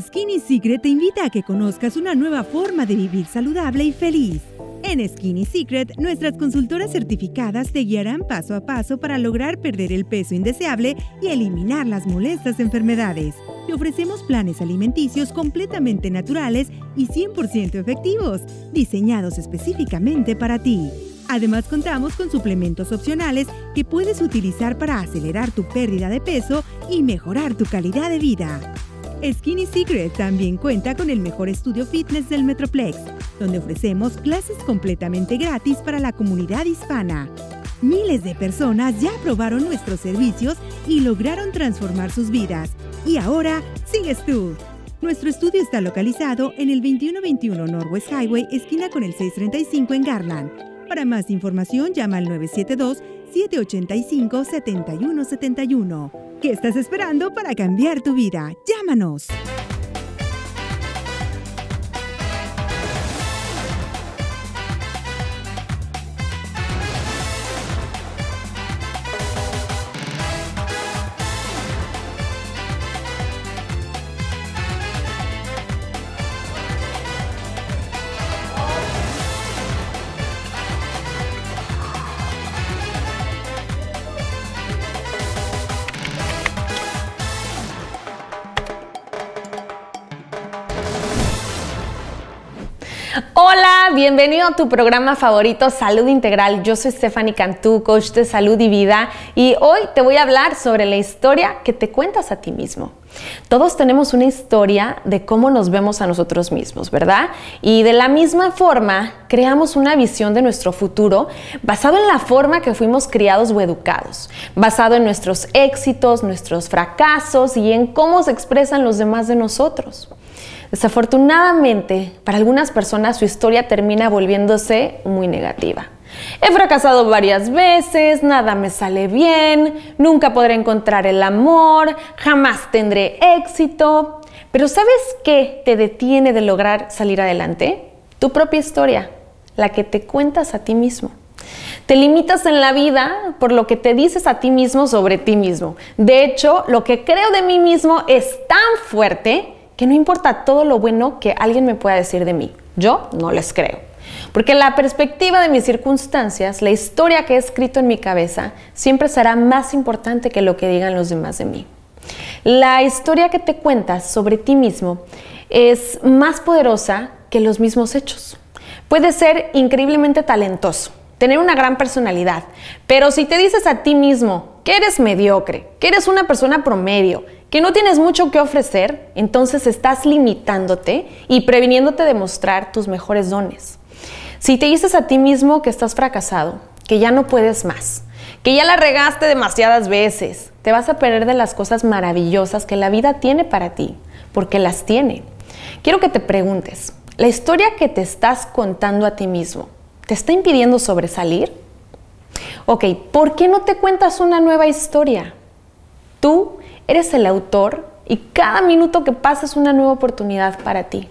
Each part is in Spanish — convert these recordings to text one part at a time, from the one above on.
Skinny Secret te invita a que conozcas una nueva forma de vivir saludable y feliz. En Skinny Secret, nuestras consultoras certificadas te guiarán paso a paso para lograr perder el peso indeseable y eliminar las molestas enfermedades. Te ofrecemos planes alimenticios completamente naturales y 100% efectivos, diseñados específicamente para ti. Además contamos con suplementos opcionales que puedes utilizar para acelerar tu pérdida de peso y mejorar tu calidad de vida. Skinny Secret también cuenta con el mejor estudio fitness del Metroplex, donde ofrecemos clases completamente gratis para la comunidad hispana. Miles de personas ya probaron nuestros servicios y lograron transformar sus vidas. Y ahora sigues tú. Nuestro estudio está localizado en el 2121 Northwest Highway, esquina con el 635 en Garland. Para más información, llama al 972-785-7171. ¿Qué estás esperando para cambiar tu vida? Llámanos. Bienvenido a tu programa favorito Salud Integral. Yo soy Stephanie Cantú, coach de salud y vida, y hoy te voy a hablar sobre la historia que te cuentas a ti mismo. Todos tenemos una historia de cómo nos vemos a nosotros mismos, ¿verdad? Y de la misma forma, creamos una visión de nuestro futuro basado en la forma que fuimos criados o educados, basado en nuestros éxitos, nuestros fracasos y en cómo se expresan los demás de nosotros. Desafortunadamente, para algunas personas su historia termina volviéndose muy negativa. He fracasado varias veces, nada me sale bien, nunca podré encontrar el amor, jamás tendré éxito. Pero ¿sabes qué te detiene de lograr salir adelante? Tu propia historia, la que te cuentas a ti mismo. Te limitas en la vida por lo que te dices a ti mismo sobre ti mismo. De hecho, lo que creo de mí mismo es tan fuerte que no importa todo lo bueno que alguien me pueda decir de mí. Yo no les creo. Porque la perspectiva de mis circunstancias, la historia que he escrito en mi cabeza, siempre será más importante que lo que digan los demás de mí. La historia que te cuentas sobre ti mismo es más poderosa que los mismos hechos. Puedes ser increíblemente talentoso, tener una gran personalidad, pero si te dices a ti mismo que eres mediocre, que eres una persona promedio, que no tienes mucho que ofrecer, entonces estás limitándote y previniéndote de mostrar tus mejores dones. Si te dices a ti mismo que estás fracasado, que ya no puedes más, que ya la regaste demasiadas veces, te vas a perder de las cosas maravillosas que la vida tiene para ti, porque las tiene. Quiero que te preguntes, ¿la historia que te estás contando a ti mismo te está impidiendo sobresalir? Ok, ¿por qué no te cuentas una nueva historia? Tú Eres el autor y cada minuto que pasa es una nueva oportunidad para ti,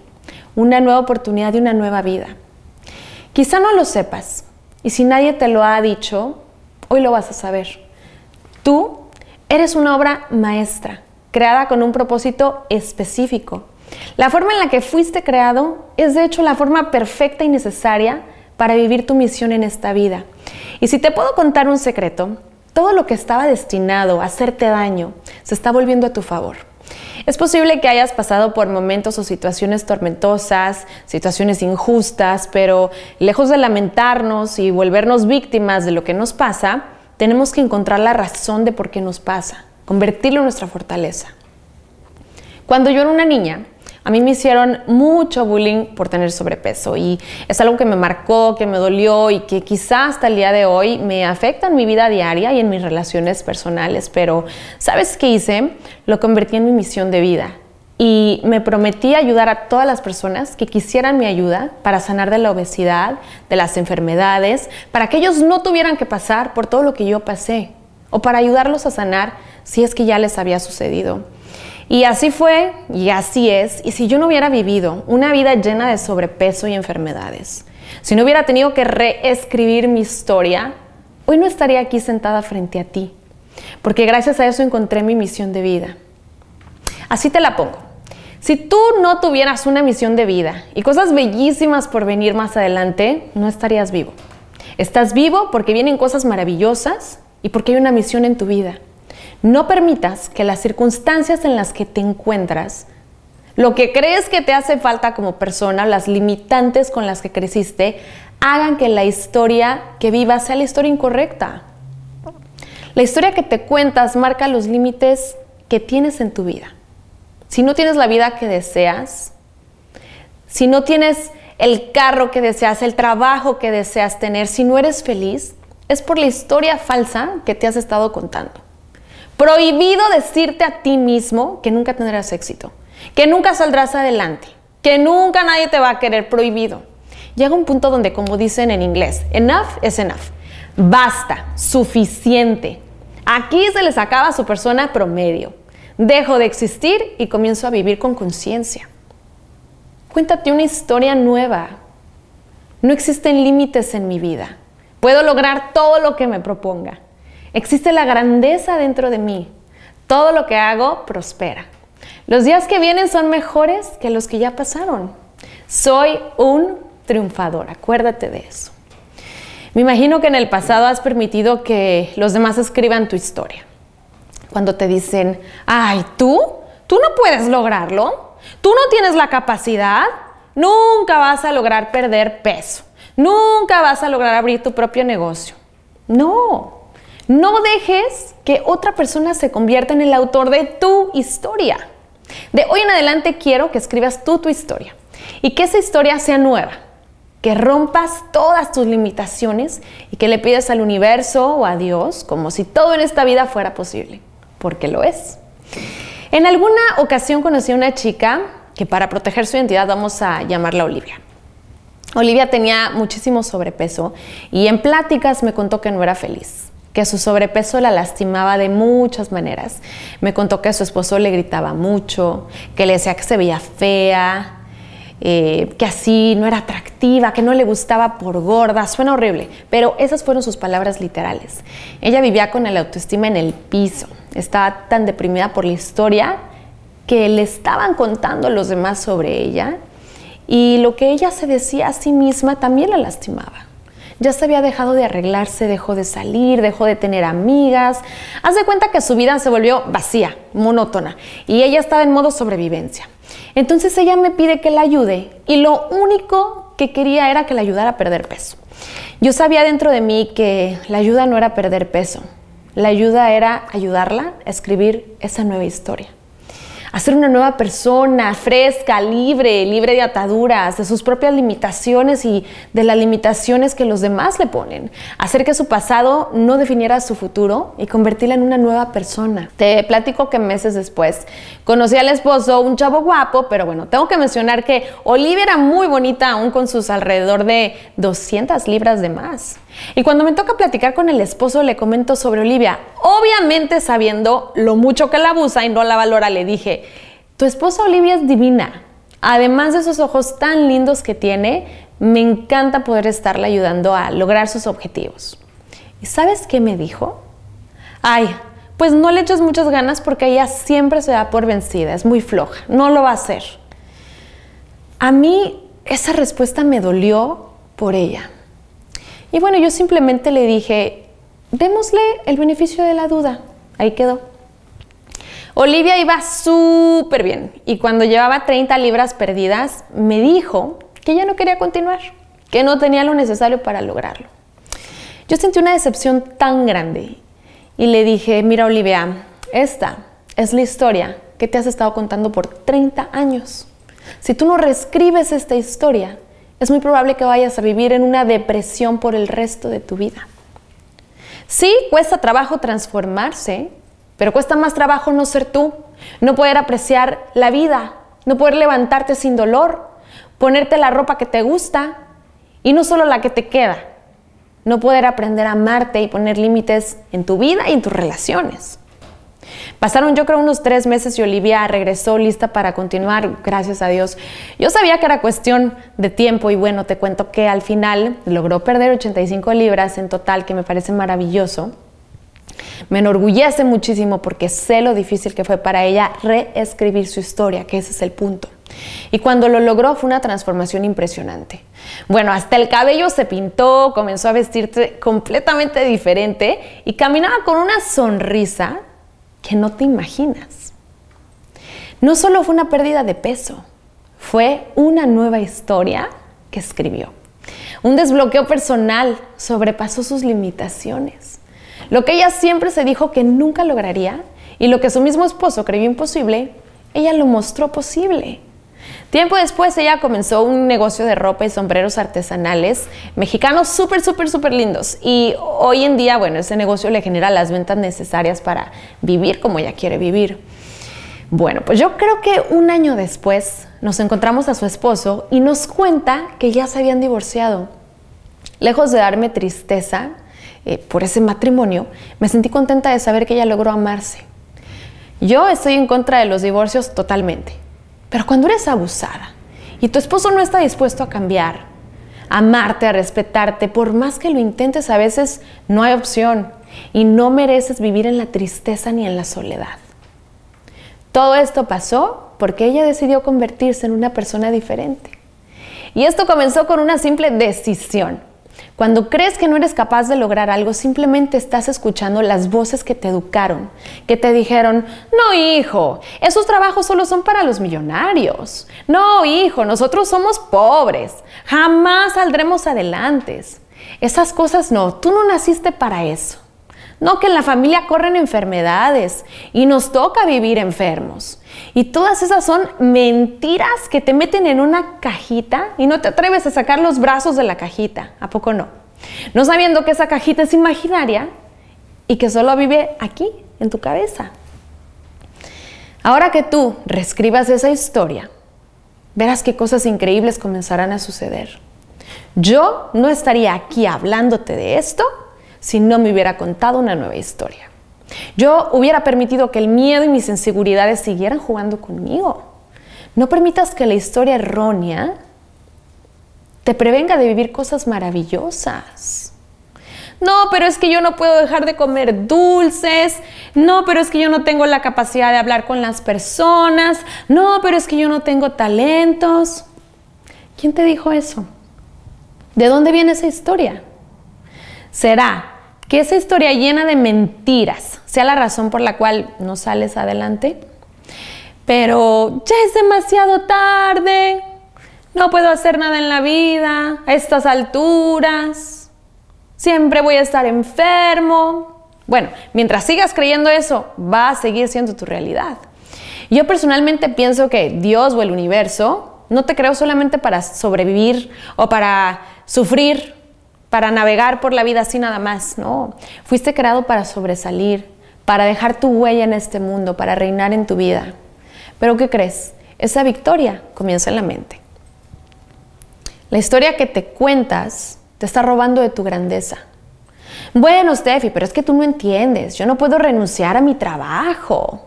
una nueva oportunidad de una nueva vida. Quizá no lo sepas y si nadie te lo ha dicho, hoy lo vas a saber. Tú eres una obra maestra, creada con un propósito específico. La forma en la que fuiste creado es de hecho la forma perfecta y necesaria para vivir tu misión en esta vida. Y si te puedo contar un secreto, todo lo que estaba destinado a hacerte daño se está volviendo a tu favor. Es posible que hayas pasado por momentos o situaciones tormentosas, situaciones injustas, pero lejos de lamentarnos y volvernos víctimas de lo que nos pasa, tenemos que encontrar la razón de por qué nos pasa, convertirlo en nuestra fortaleza. Cuando yo era una niña, a mí me hicieron mucho bullying por tener sobrepeso y es algo que me marcó, que me dolió y que quizás hasta el día de hoy me afecta en mi vida diaria y en mis relaciones personales. Pero ¿sabes qué hice? Lo convertí en mi misión de vida. y me prometí ayudar a todas las personas que quisieran mi ayuda para sanar de la obesidad, de las enfermedades, para que ellos no tuvieran que pasar por todo lo que yo pasé o para ayudarlos a sanar si es que ya les había sucedido. Y así fue y así es. Y si yo no hubiera vivido una vida llena de sobrepeso y enfermedades, si no hubiera tenido que reescribir mi historia, hoy no estaría aquí sentada frente a ti, porque gracias a eso encontré mi misión de vida. Así te la pongo. Si tú no tuvieras una misión de vida y cosas bellísimas por venir más adelante, no estarías vivo. Estás vivo porque vienen cosas maravillosas y porque hay una misión en tu vida. No permitas que las circunstancias en las que te encuentras, lo que crees que te hace falta como persona, las limitantes con las que creciste, hagan que la historia que vivas sea la historia incorrecta. La historia que te cuentas marca los límites que tienes en tu vida si no tienes la vida que deseas, si no tienes el carro que deseas, el trabajo que deseas tener, si no eres feliz, es por la historia falsa que te has estado contando. Prohibido decirte a ti mismo que nunca tendrás éxito, que nunca saldrás adelante, que nunca nadie te va a querer, prohibido. Llega un punto donde, como dicen en inglés, enough es enough. Basta, suficiente. Aquí se les acaba su persona promedio. Dejo de existir y comienzo a vivir con conciencia. Cuéntate una historia nueva. No existen límites en mi vida. Puedo lograr todo lo que me proponga. Existe la grandeza dentro de mí. Todo lo que hago prospera. Los días que vienen son mejores que los que ya pasaron. Soy un triunfador, acuérdate de eso. Me imagino que en el pasado has permitido que los demás escriban tu historia cuando te dicen, ay, tú, tú no puedes lograrlo, tú no tienes la capacidad, nunca vas a lograr perder peso, nunca vas a lograr abrir tu propio negocio. No, no dejes que otra persona se convierta en el autor de tu historia. De hoy en adelante quiero que escribas tú tu historia y que esa historia sea nueva, que rompas todas tus limitaciones y que le pidas al universo o a Dios como si todo en esta vida fuera posible porque lo es. En alguna ocasión conocí a una chica que para proteger su identidad vamos a llamarla Olivia. Olivia tenía muchísimo sobrepeso y en pláticas me contó que no era feliz, que su sobrepeso la lastimaba de muchas maneras. Me contó que su esposo le gritaba mucho, que le decía que se veía fea, eh, que así no era atractiva, que no le gustaba por gorda, suena horrible, pero esas fueron sus palabras literales. Ella vivía con el autoestima en el piso, estaba tan deprimida por la historia que le estaban contando los demás sobre ella y lo que ella se decía a sí misma también la lastimaba. Ya se había dejado de arreglarse, dejó de salir, dejó de tener amigas. Haz de cuenta que su vida se volvió vacía, monótona, y ella estaba en modo sobrevivencia. Entonces ella me pide que la ayude y lo único que quería era que la ayudara a perder peso. Yo sabía dentro de mí que la ayuda no era perder peso, la ayuda era ayudarla a escribir esa nueva historia a ser una nueva persona, fresca, libre, libre de ataduras, de sus propias limitaciones y de las limitaciones que los demás le ponen. Hacer que su pasado no definiera su futuro y convertirla en una nueva persona. Te platico que meses después conocí al esposo, un chavo guapo, pero bueno, tengo que mencionar que Olivia era muy bonita aún con sus alrededor de 200 libras de más. Y cuando me toca platicar con el esposo, le comento sobre Olivia. Obviamente sabiendo lo mucho que la abusa y no la valora, le dije, tu esposa Olivia es divina. Además de esos ojos tan lindos que tiene, me encanta poder estarla ayudando a lograr sus objetivos. ¿Y sabes qué me dijo? Ay, pues no le eches muchas ganas porque ella siempre se da por vencida, es muy floja, no lo va a hacer. A mí esa respuesta me dolió por ella. Y bueno, yo simplemente le dije, démosle el beneficio de la duda. Ahí quedó. Olivia iba súper bien y cuando llevaba 30 libras perdidas me dijo que ya no quería continuar, que no tenía lo necesario para lograrlo. Yo sentí una decepción tan grande y le dije, mira Olivia, esta es la historia que te has estado contando por 30 años. Si tú no reescribes esta historia, es muy probable que vayas a vivir en una depresión por el resto de tu vida. Sí, cuesta trabajo transformarse, pero cuesta más trabajo no ser tú, no poder apreciar la vida, no poder levantarte sin dolor, ponerte la ropa que te gusta y no solo la que te queda, no poder aprender a amarte y poner límites en tu vida y en tus relaciones. Pasaron yo creo unos tres meses y Olivia regresó lista para continuar, gracias a Dios. Yo sabía que era cuestión de tiempo y bueno, te cuento que al final logró perder 85 libras en total, que me parece maravilloso. Me enorgullece muchísimo porque sé lo difícil que fue para ella reescribir su historia, que ese es el punto. Y cuando lo logró fue una transformación impresionante. Bueno, hasta el cabello se pintó, comenzó a vestirse completamente diferente y caminaba con una sonrisa que no te imaginas. No solo fue una pérdida de peso, fue una nueva historia que escribió. Un desbloqueo personal sobrepasó sus limitaciones. Lo que ella siempre se dijo que nunca lograría y lo que su mismo esposo creyó imposible, ella lo mostró posible. Tiempo después ella comenzó un negocio de ropa y sombreros artesanales mexicanos súper, súper, súper lindos. Y hoy en día, bueno, ese negocio le genera las ventas necesarias para vivir como ella quiere vivir. Bueno, pues yo creo que un año después nos encontramos a su esposo y nos cuenta que ya se habían divorciado. Lejos de darme tristeza eh, por ese matrimonio, me sentí contenta de saber que ella logró amarse. Yo estoy en contra de los divorcios totalmente. Pero cuando eres abusada y tu esposo no está dispuesto a cambiar, a amarte, a respetarte, por más que lo intentes, a veces no hay opción y no mereces vivir en la tristeza ni en la soledad. Todo esto pasó porque ella decidió convertirse en una persona diferente. Y esto comenzó con una simple decisión cuando crees que no eres capaz de lograr algo, simplemente estás escuchando las voces que te educaron, que te dijeron, no hijo, esos trabajos solo son para los millonarios. No hijo, nosotros somos pobres, jamás saldremos adelante. Esas cosas no, tú no naciste para eso. No, que en la familia corren enfermedades y nos toca vivir enfermos. Y todas esas son mentiras que te meten en una cajita y no te atreves a sacar los brazos de la cajita. ¿A poco no? No sabiendo que esa cajita es imaginaria y que solo vive aquí, en tu cabeza. Ahora que tú reescribas esa historia, verás qué cosas increíbles comenzarán a suceder. Yo no estaría aquí hablándote de esto si no me hubiera contado una nueva historia. Yo hubiera permitido que el miedo y mis inseguridades siguieran jugando conmigo. No permitas que la historia errónea te prevenga de vivir cosas maravillosas. No, pero es que yo no puedo dejar de comer dulces. No, pero es que yo no tengo la capacidad de hablar con las personas. No, pero es que yo no tengo talentos. ¿Quién te dijo eso? ¿De dónde viene esa historia? ¿Será que esa historia llena de mentiras sea la razón por la cual no sales adelante. Pero ya es demasiado tarde, no puedo hacer nada en la vida a estas alturas, siempre voy a estar enfermo. Bueno, mientras sigas creyendo eso, va a seguir siendo tu realidad. Yo personalmente pienso que Dios o el universo no te creó solamente para sobrevivir o para sufrir para navegar por la vida así nada más, no. Fuiste creado para sobresalir, para dejar tu huella en este mundo, para reinar en tu vida. Pero ¿qué crees? Esa victoria comienza en la mente. La historia que te cuentas te está robando de tu grandeza. Bueno, Steffi, pero es que tú no entiendes. Yo no puedo renunciar a mi trabajo.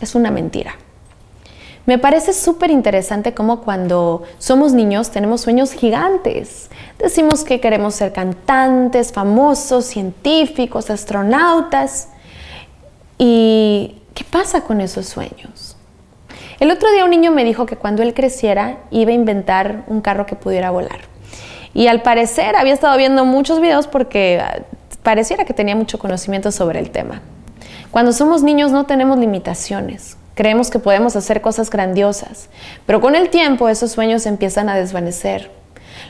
Es una mentira. Me parece súper interesante cómo cuando somos niños tenemos sueños gigantes. Decimos que queremos ser cantantes, famosos, científicos, astronautas. ¿Y qué pasa con esos sueños? El otro día un niño me dijo que cuando él creciera iba a inventar un carro que pudiera volar. Y al parecer había estado viendo muchos videos porque ah, pareciera que tenía mucho conocimiento sobre el tema. Cuando somos niños no tenemos limitaciones. Creemos que podemos hacer cosas grandiosas, pero con el tiempo esos sueños empiezan a desvanecer.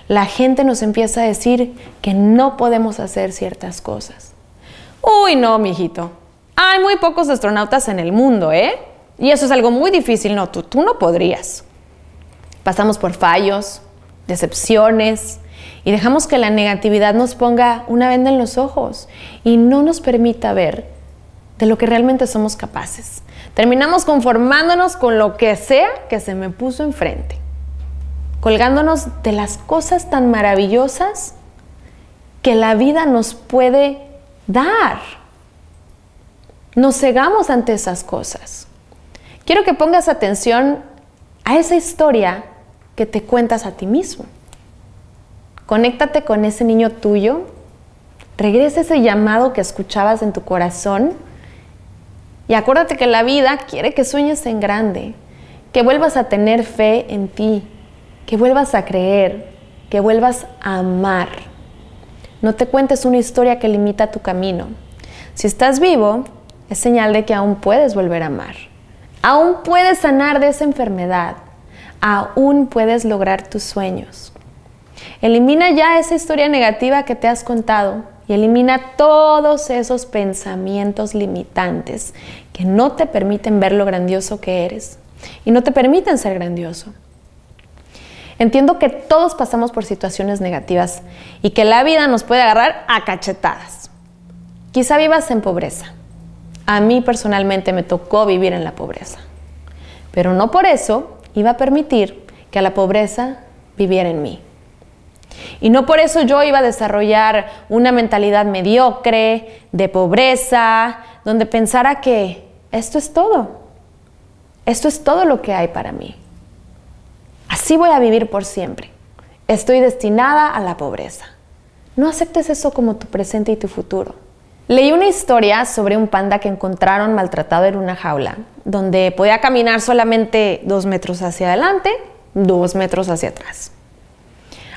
La gente nos empieza a decir que no podemos hacer ciertas cosas. Uy, no, mijito. Hay muy pocos astronautas en el mundo, ¿eh? Y eso es algo muy difícil. No, tú, tú no podrías. Pasamos por fallos, decepciones y dejamos que la negatividad nos ponga una venda en los ojos y no nos permita ver de lo que realmente somos capaces. Terminamos conformándonos con lo que sea que se me puso enfrente, colgándonos de las cosas tan maravillosas que la vida nos puede dar. Nos cegamos ante esas cosas. Quiero que pongas atención a esa historia que te cuentas a ti mismo. Conéctate con ese niño tuyo. Regresa ese llamado que escuchabas en tu corazón. Y acuérdate que la vida quiere que sueñes en grande, que vuelvas a tener fe en ti, que vuelvas a creer, que vuelvas a amar. No te cuentes una historia que limita tu camino. Si estás vivo, es señal de que aún puedes volver a amar. Aún puedes sanar de esa enfermedad. Aún puedes lograr tus sueños. Elimina ya esa historia negativa que te has contado y elimina todos esos pensamientos limitantes que no te permiten ver lo grandioso que eres y no te permiten ser grandioso. Entiendo que todos pasamos por situaciones negativas y que la vida nos puede agarrar a cachetadas. Quizá vivas en pobreza. A mí personalmente me tocó vivir en la pobreza. Pero no por eso iba a permitir que la pobreza viviera en mí. Y no por eso yo iba a desarrollar una mentalidad mediocre, de pobreza, donde pensara que esto es todo. Esto es todo lo que hay para mí. Así voy a vivir por siempre. Estoy destinada a la pobreza. No aceptes eso como tu presente y tu futuro. Leí una historia sobre un panda que encontraron maltratado en una jaula, donde podía caminar solamente dos metros hacia adelante, dos metros hacia atrás.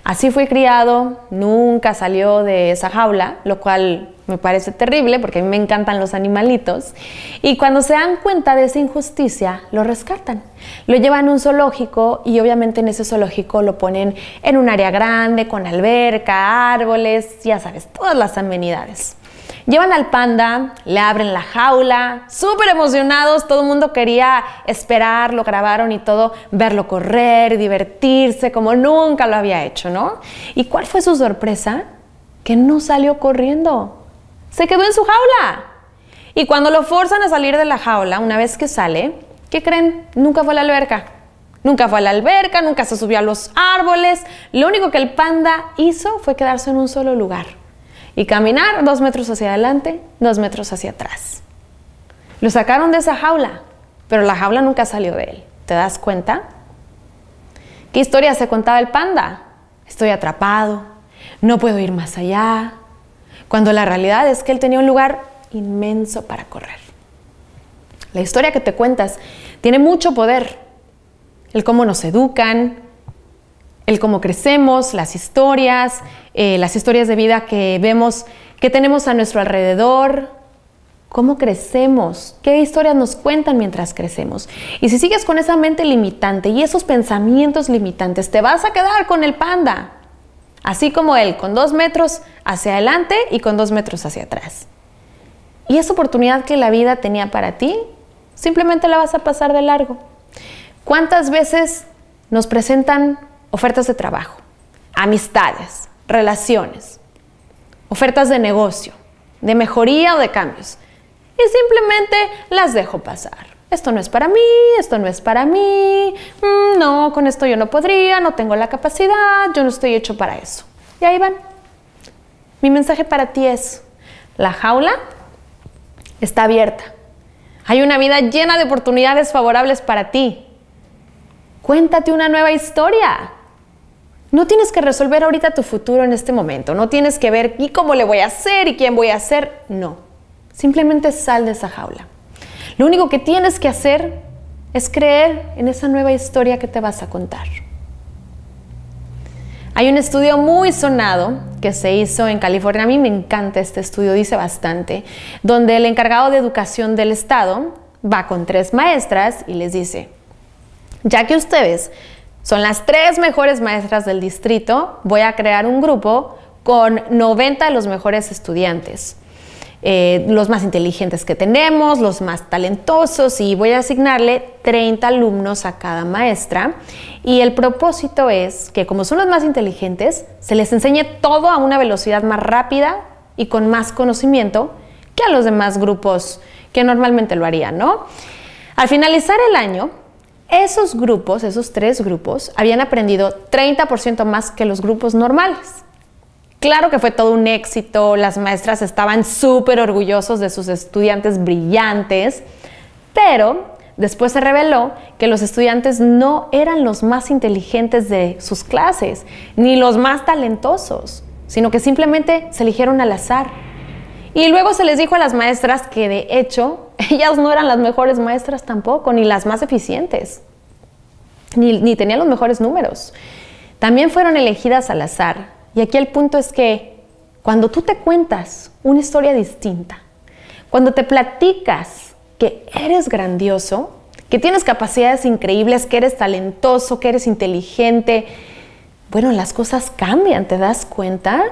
Así fue criado, nunca salió de esa jaula, lo cual me parece terrible porque a mí me encantan los animalitos. Y cuando se dan cuenta de esa injusticia, lo rescatan. Lo llevan a un zoológico y obviamente en ese zoológico lo ponen en un área grande, con alberca, árboles, ya sabes, todas las amenidades. Llevan al panda, le abren la jaula, súper emocionados, todo el mundo quería esperar, lo grabaron y todo, verlo correr, divertirse como nunca lo había hecho, ¿no? ¿Y cuál fue su sorpresa? Que no salió corriendo, se quedó en su jaula. Y cuando lo forzan a salir de la jaula, una vez que sale, ¿qué creen? Nunca fue a la alberca. Nunca fue a la alberca, nunca se subió a los árboles. Lo único que el panda hizo fue quedarse en un solo lugar y caminar dos metros hacia adelante, dos metros hacia atrás. Lo sacaron de esa jaula, pero la jaula nunca salió de él. ¿Te das cuenta? ¿Qué historia se contaba el panda? Estoy atrapado, no puedo ir más allá, cuando la realidad es que él tenía un lugar inmenso para correr. La historia que te cuentas tiene mucho poder. El cómo nos educan, el cómo crecemos, las historias, eh, las historias de vida que vemos, que tenemos a nuestro alrededor, cómo crecemos, qué historias nos cuentan mientras crecemos. Y si sigues con esa mente limitante y esos pensamientos limitantes, te vas a quedar con el panda, así como él, con dos metros hacia adelante y con dos metros hacia atrás. Y esa oportunidad que la vida tenía para ti, simplemente la vas a pasar de largo. ¿Cuántas veces nos presentan ofertas de trabajo, amistades, relaciones, ofertas de negocio, de mejoría o de cambios. Y simplemente las dejo pasar. Esto no es para mí, esto no es para mí, mm, no, con esto yo no podría, no tengo la capacidad, yo no estoy hecho para eso. Y ahí van. Mi mensaje para ti es, la jaula está abierta. Hay una vida llena de oportunidades favorables para ti. Cuéntate una nueva historia. No tienes que resolver ahorita tu futuro en este momento, no tienes que ver y cómo le voy a hacer y quién voy a hacer, no. Simplemente sal de esa jaula. Lo único que tienes que hacer es creer en esa nueva historia que te vas a contar. Hay un estudio muy sonado que se hizo en California, a mí me encanta este estudio, dice bastante, donde el encargado de educación del estado va con tres maestras y les dice, ya que ustedes son las tres mejores maestras del distrito. Voy a crear un grupo con 90 de los mejores estudiantes. Eh, los más inteligentes que tenemos, los más talentosos y voy a asignarle 30 alumnos a cada maestra y el propósito es que como son los más inteligentes, se les enseñe todo a una velocidad más rápida y con más conocimiento que a los demás grupos que normalmente lo harían, ¿no? Al finalizar el año, esos grupos, esos tres grupos, habían aprendido 30% más que los grupos normales. Claro que fue todo un éxito, las maestras estaban súper orgullosos de sus estudiantes brillantes, pero después se reveló que los estudiantes no eran los más inteligentes de sus clases, ni los más talentosos, sino que simplemente se eligieron al azar. Y luego se les dijo a las maestras que de hecho ellas no eran las mejores maestras tampoco, ni las más eficientes, ni, tenían los mejores números. También fueron elegidas al azar. Y aquí el punto es que cuando tú te cuentas una historia distinta, cuando te platicas que eres grandioso, que tienes capacidades increíbles, que eres talentoso, que eres inteligente, bueno, las cosas cambian, ¿te das cuenta?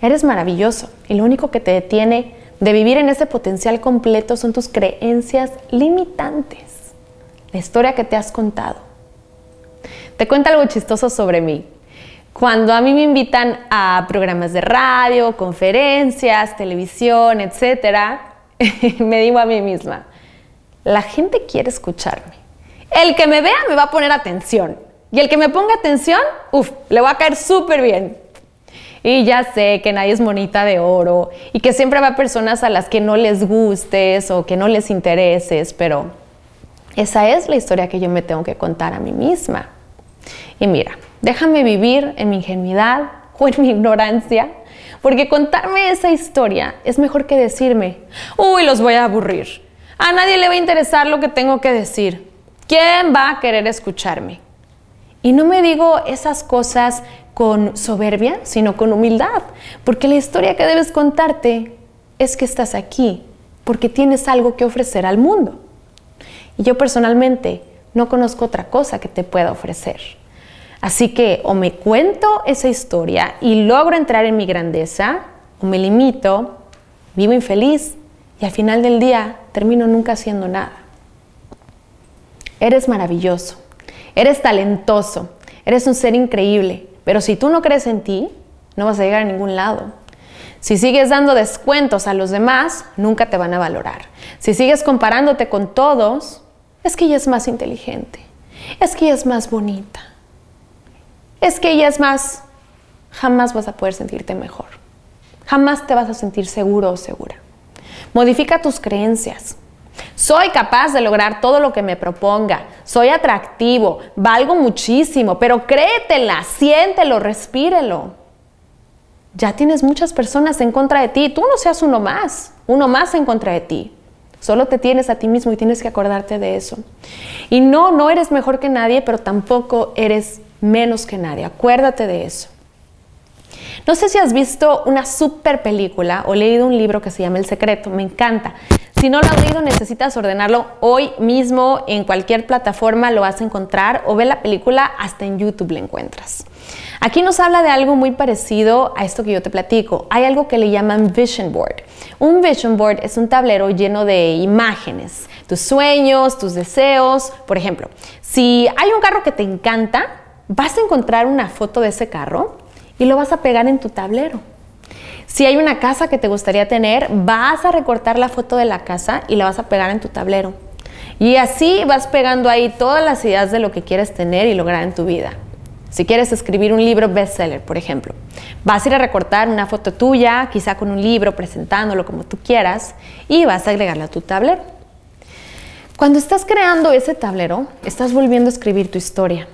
Eres maravilloso y lo único que te detiene de vivir en ese potencial completo son tus creencias limitantes, la historia que te has contado. Te cuento algo chistoso sobre mí. Cuando a mí me invitan a programas de radio, conferencias, televisión, etc., me digo a mí misma, la gente quiere escucharme. El que me vea me va a poner atención. Y el que me ponga atención, uff, le va a caer súper bien. Y ya sé que nadie es monita de oro y que siempre va personas a las que no les gustes o que no les intereses, pero esa es la historia que yo me tengo que contar a mí misma. Y mira, déjame vivir en mi ingenuidad o en mi ignorancia, porque contarme esa historia es mejor que decirme, uy, los voy a aburrir. A nadie le va a interesar lo que tengo que decir. ¿Quién va a querer escucharme? Y no me digo esas cosas con soberbia, sino con humildad, porque la historia que debes contarte es que estás aquí, porque tienes algo que ofrecer al mundo. Y yo personalmente no conozco otra cosa que te pueda ofrecer. Así que o me cuento esa historia y logro entrar en mi grandeza, o me limito, vivo infeliz y al final del día termino nunca haciendo nada. Eres maravilloso, eres talentoso, eres un ser increíble, pero si tú no crees en ti, no vas a llegar a ningún lado. Si sigues dando descuentos a los demás, nunca te van a valorar. Si sigues comparándote con todos, es que ella es más inteligente, es que ella es más bonita, es que ella es más... Jamás vas a poder sentirte mejor. Jamás te vas a sentir seguro o segura. Modifica tus creencias. Soy capaz de lograr todo lo que me proponga. Soy atractivo, valgo muchísimo, pero créetela, siéntelo, respírelo. Ya tienes muchas personas en contra de ti. Tú no seas uno más, uno más en contra de ti. Solo te tienes a ti mismo y tienes que acordarte de eso. Y no, no eres mejor que nadie, pero tampoco eres menos que nadie. Acuérdate de eso. No sé si has visto una super película o leído un libro que se llama El Secreto, me encanta. Si no lo has leído, necesitas ordenarlo hoy mismo en cualquier plataforma, lo vas a encontrar o ve la película, hasta en YouTube la encuentras. Aquí nos habla de algo muy parecido a esto que yo te platico. Hay algo que le llaman vision board. Un vision board es un tablero lleno de imágenes, tus sueños, tus deseos. Por ejemplo, si hay un carro que te encanta, vas a encontrar una foto de ese carro y lo vas a pegar en tu tablero. Si hay una casa que te gustaría tener, vas a recortar la foto de la casa y la vas a pegar en tu tablero. Y así vas pegando ahí todas las ideas de lo que quieres tener y lograr en tu vida. Si quieres escribir un libro bestseller, por ejemplo, vas a ir a recortar una foto tuya, quizá con un libro, presentándolo como tú quieras, y vas a agregarla a tu tablero. Cuando estás creando ese tablero, estás volviendo a escribir tu historia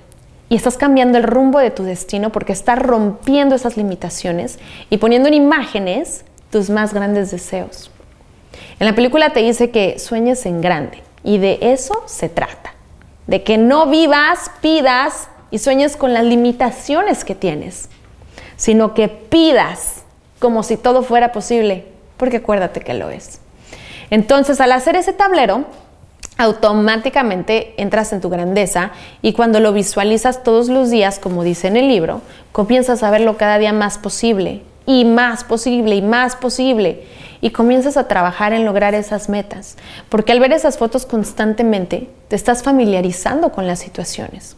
y estás cambiando el rumbo de tu destino porque estás rompiendo esas limitaciones y poniendo en imágenes tus más grandes deseos. En la película te dice que sueñes en grande y de eso se trata, de que no vivas, pidas y sueñes con las limitaciones que tienes, sino que pidas como si todo fuera posible, porque acuérdate que lo es. Entonces, al hacer ese tablero, automáticamente entras en tu grandeza y cuando lo visualizas todos los días, como dice en el libro, comienzas a verlo cada día más posible y más posible y más posible y comienzas a trabajar en lograr esas metas, porque al ver esas fotos constantemente te estás familiarizando con las situaciones.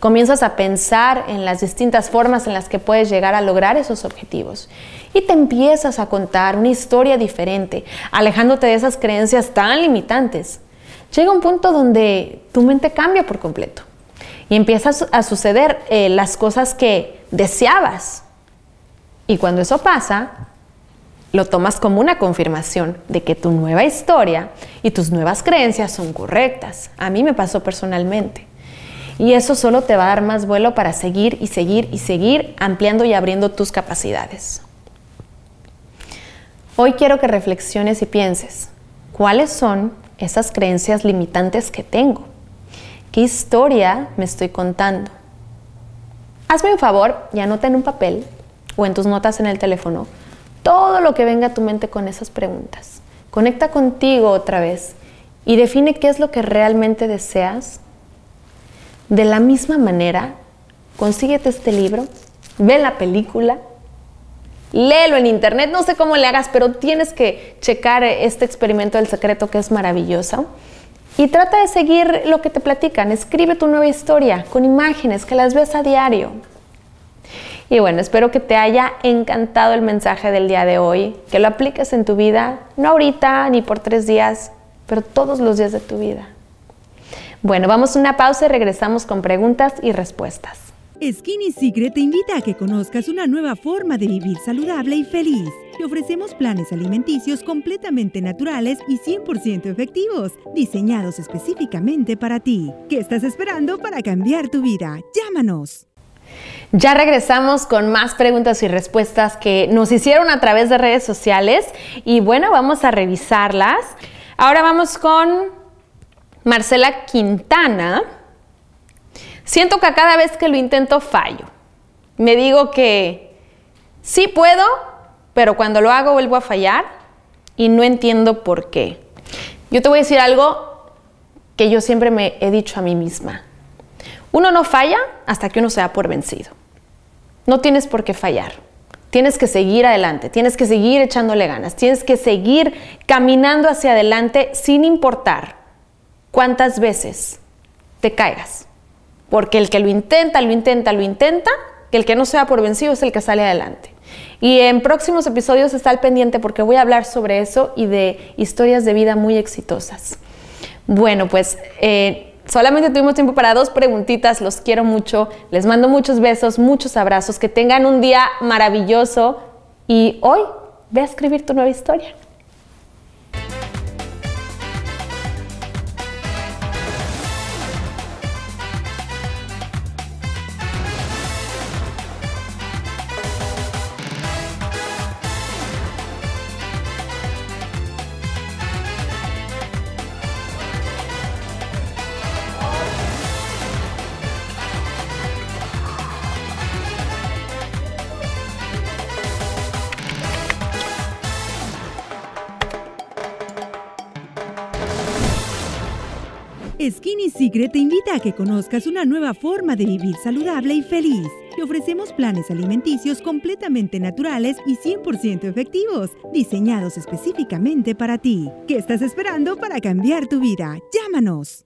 Comienzas a pensar en las distintas formas en las que puedes llegar a lograr esos objetivos. Y te empiezas a contar una historia diferente, alejándote de esas creencias tan limitantes. Llega un punto donde tu mente cambia por completo y empiezas a suceder eh, las cosas que deseabas. Y cuando eso pasa, lo tomas como una confirmación de que tu nueva historia y tus nuevas creencias son correctas. A mí me pasó personalmente. Y eso solo te va a dar más vuelo para seguir y seguir y seguir ampliando y abriendo tus capacidades. Hoy quiero que reflexiones y pienses, ¿cuáles son esas creencias limitantes que tengo? ¿Qué historia me estoy contando? Hazme un favor y anota en un papel o en tus notas en el teléfono todo lo que venga a tu mente con esas preguntas. Conecta contigo otra vez y define qué es lo que realmente deseas de la misma manera, consíguete este libro, ve la película, léelo en internet, no sé cómo le hagas, pero tienes que checar este experimento del secreto que es maravilloso. Y trata de seguir lo que te platican, escribe tu nueva historia con imágenes, que las veas a diario. Y bueno, espero que te haya encantado el mensaje del día de hoy, que lo apliques en tu vida, no ahorita ni por tres días, pero todos los días de tu vida. Bueno, vamos a una pausa y regresamos con preguntas y respuestas. Skinny Secret te invita a que conozcas una nueva forma de vivir saludable y feliz. Te ofrecemos planes alimenticios completamente naturales y 100% efectivos, diseñados específicamente para ti. ¿Qué estás esperando para cambiar tu vida? Llámanos. Ya regresamos con más preguntas y respuestas que nos hicieron a través de redes sociales y bueno, vamos a revisarlas. Ahora vamos con Marcela Quintana, siento que cada vez que lo intento fallo. Me digo que sí puedo, pero cuando lo hago vuelvo a fallar y no entiendo por qué. Yo te voy a decir algo que yo siempre me he dicho a mí misma. Uno no falla hasta que uno se da por vencido. No tienes por qué fallar. Tienes que seguir adelante, tienes que seguir echándole ganas, tienes que seguir caminando hacia adelante sin importar cuántas veces te caigas. Porque el que lo intenta, lo intenta, lo intenta, que el que no sea por vencido es el que sale adelante. Y en próximos episodios está al pendiente porque voy a hablar sobre eso y de historias de vida muy exitosas. Bueno, pues eh, solamente tuvimos tiempo para dos preguntitas, los quiero mucho, les mando muchos besos, muchos abrazos, que tengan un día maravilloso y hoy ve a escribir tu nueva historia. Skinny Secret te invita a que conozcas una nueva forma de vivir saludable y feliz. Te ofrecemos planes alimenticios completamente naturales y 100% efectivos, diseñados específicamente para ti. ¿Qué estás esperando para cambiar tu vida? Llámanos.